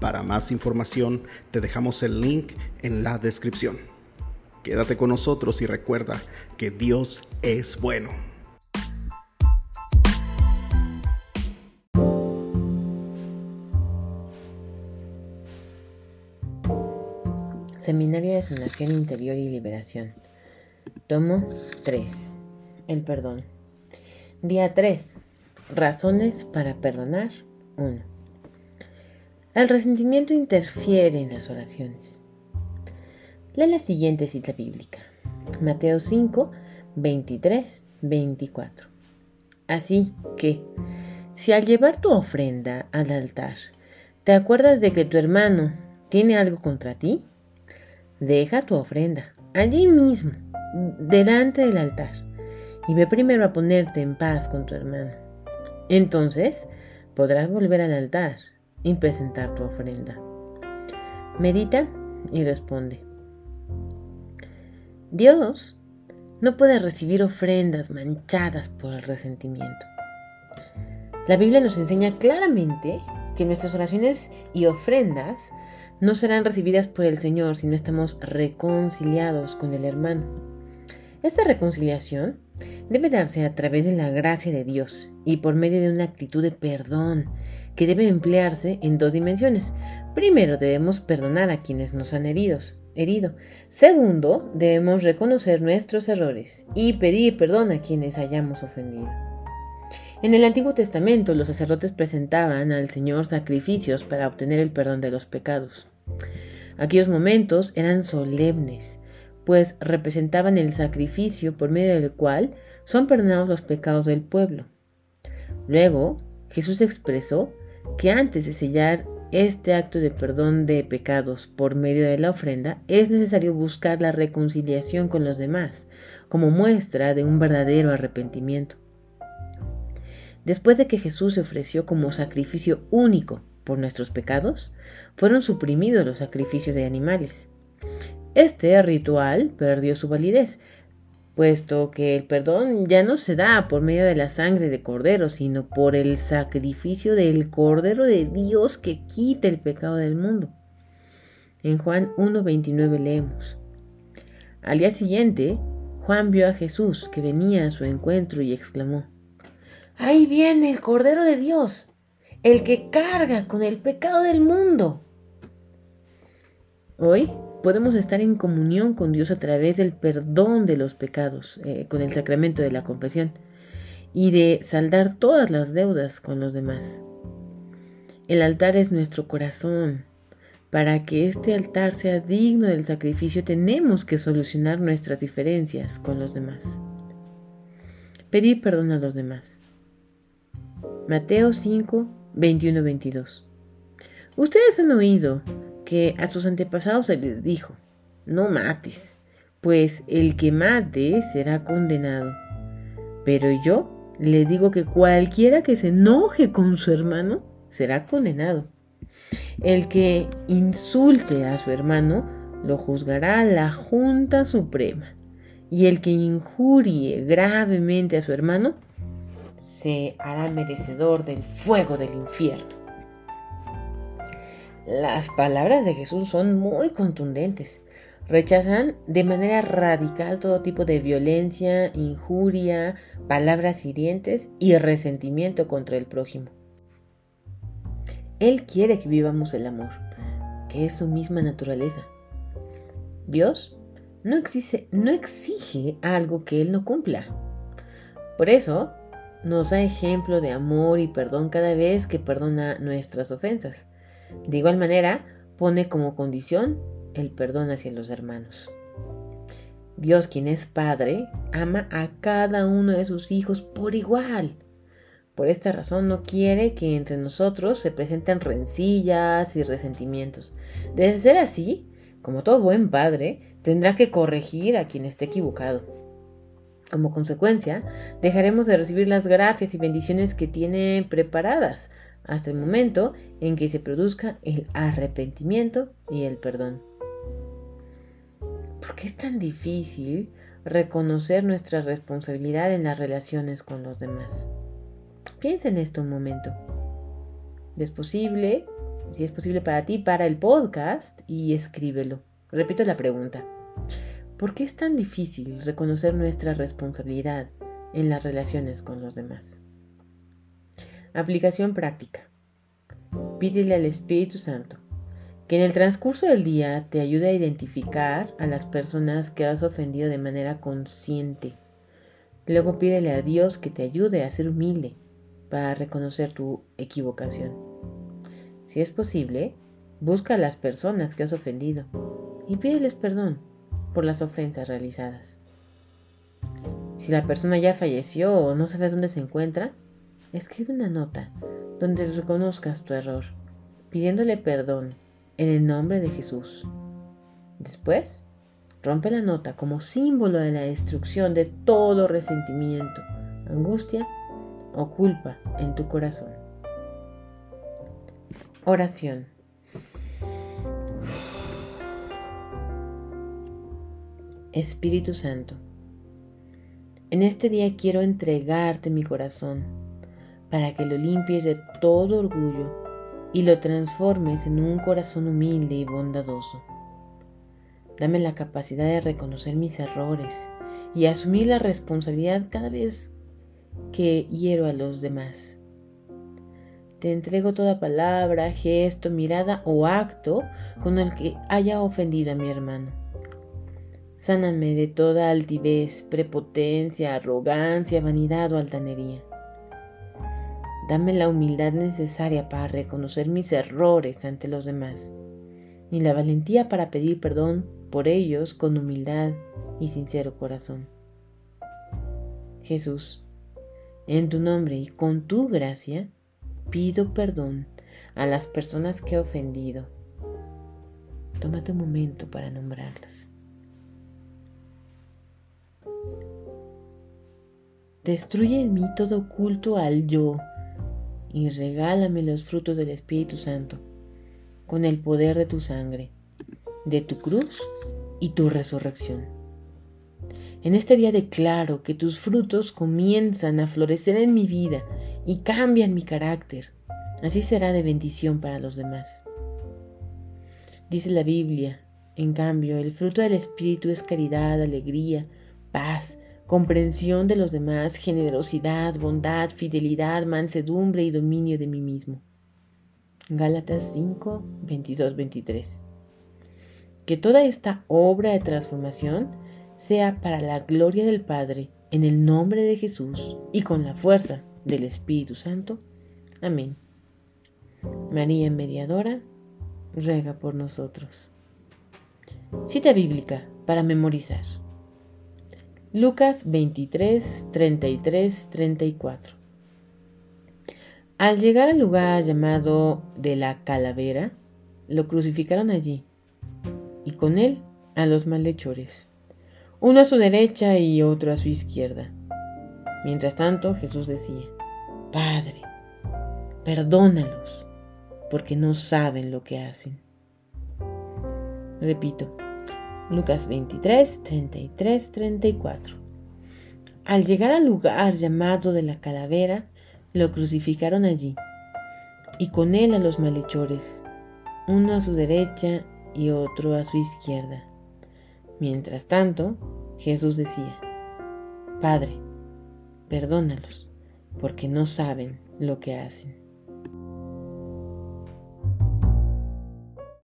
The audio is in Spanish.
Para más información te dejamos el link en la descripción. Quédate con nosotros y recuerda que Dios es bueno. Seminario de Sanación Interior y Liberación. Tomo 3. El perdón. Día 3. Razones para perdonar 1. El resentimiento interfiere en las oraciones. Lee la siguiente cita bíblica. Mateo 5, 23, 24. Así que, si al llevar tu ofrenda al altar, te acuerdas de que tu hermano tiene algo contra ti, deja tu ofrenda allí mismo, delante del altar, y ve primero a ponerte en paz con tu hermano. Entonces podrás volver al altar y presentar tu ofrenda. Medita y responde. Dios no puede recibir ofrendas manchadas por el resentimiento. La Biblia nos enseña claramente que nuestras oraciones y ofrendas no serán recibidas por el Señor si no estamos reconciliados con el hermano. Esta reconciliación debe darse a través de la gracia de Dios y por medio de una actitud de perdón que debe emplearse en dos dimensiones. Primero, debemos perdonar a quienes nos han heridos, herido. Segundo, debemos reconocer nuestros errores y pedir perdón a quienes hayamos ofendido. En el Antiguo Testamento los sacerdotes presentaban al Señor sacrificios para obtener el perdón de los pecados. Aquellos momentos eran solemnes, pues representaban el sacrificio por medio del cual son perdonados los pecados del pueblo. Luego, Jesús expresó que antes de sellar este acto de perdón de pecados por medio de la ofrenda, es necesario buscar la reconciliación con los demás, como muestra de un verdadero arrepentimiento. Después de que Jesús se ofreció como sacrificio único por nuestros pecados, fueron suprimidos los sacrificios de animales. Este ritual perdió su validez, puesto que el perdón ya no se da por medio de la sangre de cordero, sino por el sacrificio del cordero de Dios que quita el pecado del mundo. En Juan 1.29 leemos. Al día siguiente, Juan vio a Jesús que venía a su encuentro y exclamó, Ahí viene el Cordero de Dios, el que carga con el pecado del mundo. Hoy podemos estar en comunión con Dios a través del perdón de los pecados, eh, con el sacramento de la confesión, y de saldar todas las deudas con los demás. El altar es nuestro corazón. Para que este altar sea digno del sacrificio tenemos que solucionar nuestras diferencias con los demás. Pedir perdón a los demás. Mateo 5, 21-22. Ustedes han oído que a sus antepasados se les dijo, no mates, pues el que mate será condenado. Pero yo les digo que cualquiera que se enoje con su hermano será condenado. El que insulte a su hermano lo juzgará la Junta Suprema. Y el que injurie gravemente a su hermano se hará merecedor del fuego del infierno. Las palabras de Jesús son muy contundentes. Rechazan de manera radical todo tipo de violencia, injuria, palabras hirientes y resentimiento contra el prójimo. Él quiere que vivamos el amor, que es su misma naturaleza. Dios no exige, no exige algo que Él no cumpla. Por eso nos da ejemplo de amor y perdón cada vez que perdona nuestras ofensas. De igual manera, pone como condición el perdón hacia los hermanos. Dios, quien es Padre, ama a cada uno de sus hijos por igual. Por esta razón no quiere que entre nosotros se presenten rencillas y resentimientos. De ser así, como todo buen padre, tendrá que corregir a quien esté equivocado. Como consecuencia, dejaremos de recibir las gracias y bendiciones que tiene preparadas hasta el momento en que se produzca el arrepentimiento y el perdón. ¿Por qué es tan difícil reconocer nuestra responsabilidad en las relaciones con los demás? Piensa en esto un momento. Es posible, si es posible para ti, para el podcast y escríbelo. Repito la pregunta. ¿Por qué es tan difícil reconocer nuestra responsabilidad en las relaciones con los demás? Aplicación práctica. Pídele al Espíritu Santo que en el transcurso del día te ayude a identificar a las personas que has ofendido de manera consciente. Luego pídele a Dios que te ayude a ser humilde para reconocer tu equivocación. Si es posible, busca a las personas que has ofendido y pídeles perdón por las ofensas realizadas. Si la persona ya falleció o no sabes dónde se encuentra, escribe una nota donde reconozcas tu error, pidiéndole perdón en el nombre de Jesús. Después, rompe la nota como símbolo de la destrucción de todo resentimiento, angustia o culpa en tu corazón. Oración. Espíritu Santo, en este día quiero entregarte mi corazón para que lo limpies de todo orgullo y lo transformes en un corazón humilde y bondadoso. Dame la capacidad de reconocer mis errores y asumir la responsabilidad cada vez que hiero a los demás. Te entrego toda palabra, gesto, mirada o acto con el que haya ofendido a mi hermano. Sáname de toda altivez, prepotencia, arrogancia, vanidad o altanería. Dame la humildad necesaria para reconocer mis errores ante los demás y la valentía para pedir perdón por ellos con humildad y sincero corazón. Jesús, en tu nombre y con tu gracia, pido perdón a las personas que he ofendido. Tómate un momento para nombrarlas. Destruye en mí todo culto al yo y regálame los frutos del Espíritu Santo, con el poder de tu sangre, de tu cruz y tu resurrección. En este día declaro que tus frutos comienzan a florecer en mi vida y cambian mi carácter. Así será de bendición para los demás. Dice la Biblia, en cambio, el fruto del Espíritu es caridad, alegría, paz, comprensión de los demás, generosidad, bondad, fidelidad, mansedumbre y dominio de mí mismo. Gálatas 5, 22, 23. Que toda esta obra de transformación sea para la gloria del Padre, en el nombre de Jesús y con la fuerza del Espíritu Santo. Amén. María Mediadora, ruega por nosotros. Cita bíblica para memorizar. Lucas 23, 33, 34. Al llegar al lugar llamado de la calavera, lo crucificaron allí, y con él a los malhechores, uno a su derecha y otro a su izquierda. Mientras tanto, Jesús decía, Padre, perdónalos, porque no saben lo que hacen. Repito, Lucas 23, 33, 34. Al llegar al lugar llamado de la calavera, lo crucificaron allí, y con él a los malhechores, uno a su derecha y otro a su izquierda. Mientras tanto, Jesús decía, Padre, perdónalos, porque no saben lo que hacen.